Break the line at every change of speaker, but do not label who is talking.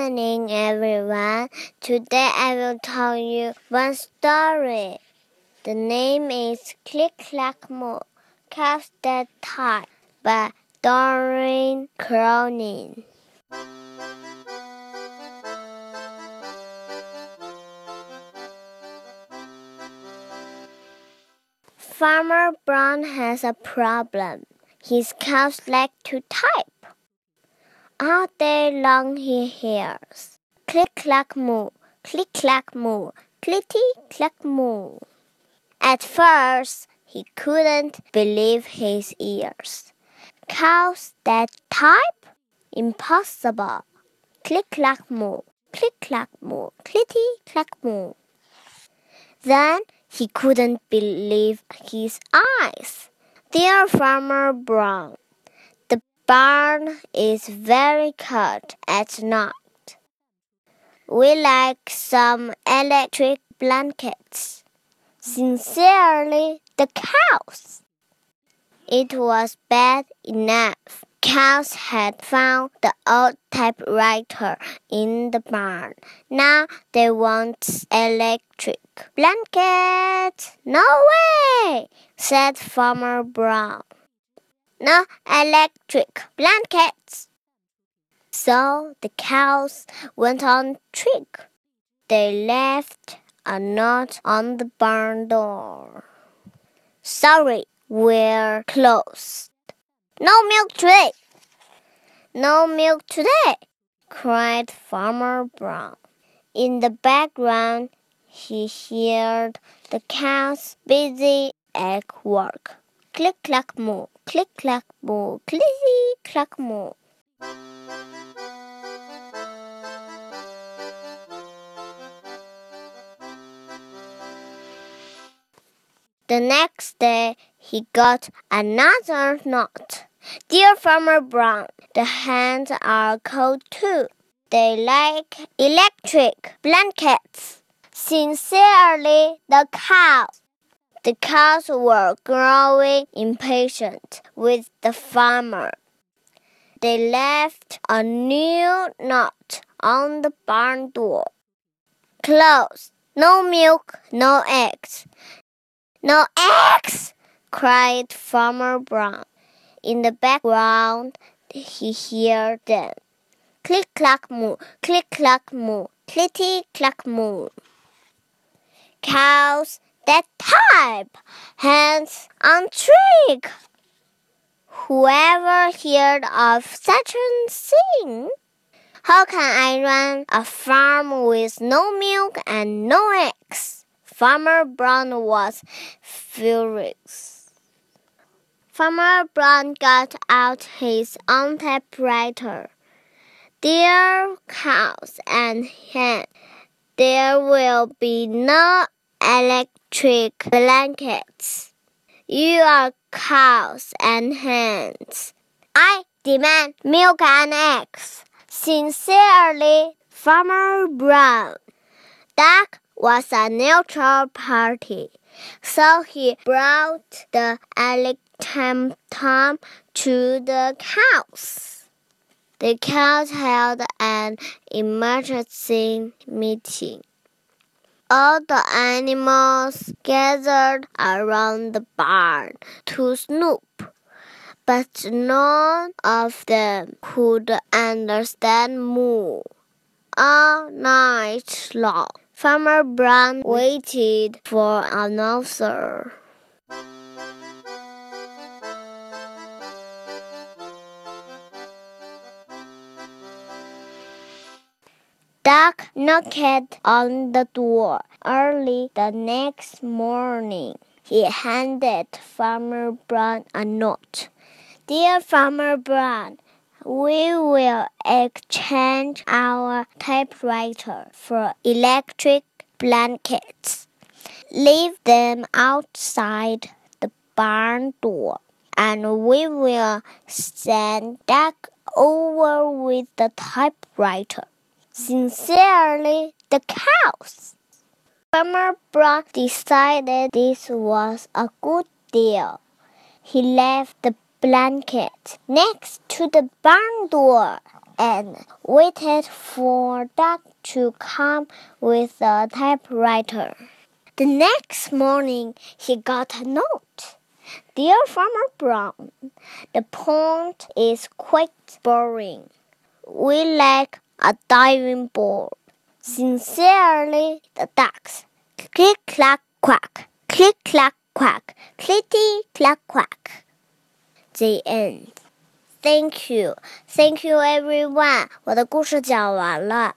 morning, everyone. Today I will tell you one story. The name is Click Clack Moo, Cows That Type by Doreen Cronin. Farmer Brown has a problem. His cows like to type. All day long he hears click clack moo, click clack moo, clicky clack moo. At first he couldn't believe his ears. Cows that type? Impossible. Click clack moo, click clack moo, clicky clack moo. Then he couldn't believe his eyes. Dear Farmer Brown, barn is very cold at night. We like some electric blankets. Sincerely, the cows. It was bad enough cows had found the old typewriter in the barn. Now they want electric blanket. No way, said Farmer Brown. No electric blankets. So the cows went on trick. They left a note on the barn door. Sorry, we're closed. No milk today! No milk today! cried Farmer Brown. In the background, he heard the cows busy at work. Click clack moo, click clack moo, clicky clack moo. The next day, he got another note. Dear Farmer Brown, the hens are cold too. They like electric blankets. Sincerely, the cows. The cows were growing impatient with the farmer. They left a new note on the barn door. Closed. No milk, no eggs. No eggs! cried Farmer Brown. In the background, he heard them. Click clack moo, click clack moo, clicky clack moo. Cows that type, hands on trick. Whoever heard of such a thing? How can I run a farm with no milk and no eggs? Farmer Brown was furious. Farmer Brown got out his own typewriter. Dear cows and hens, there will be no electric blankets. You are cows and hens. I demand milk and eggs. Sincerely, Farmer Brown. Duck was a neutral party, so he brought the Tom to the cows. The cows held an emergency meeting. All the animals gathered around the barn to snoop, but none of them could understand moo. All night long, Farmer Brown waited for an answer. Duck knocked on the door early the next morning. He handed Farmer Brown a note. Dear Farmer Brown, we will exchange our typewriter for electric blankets. Leave them outside the barn door, and we will send Duck over with the typewriter. Sincerely, the cows. Farmer Brown decided this was a good deal. He left the blanket next to the barn door. and waited for Duck to come with a typewriter. The next morning, he got a note. Dear Farmer Brown, the pond is quite boring. We lack a diving board. Sincerely, the ducks. Click, clack, quack. Click, clack, quack. Clitty, clack, quack. The end. Thank you, thank you, everyone. 我的故事讲完了。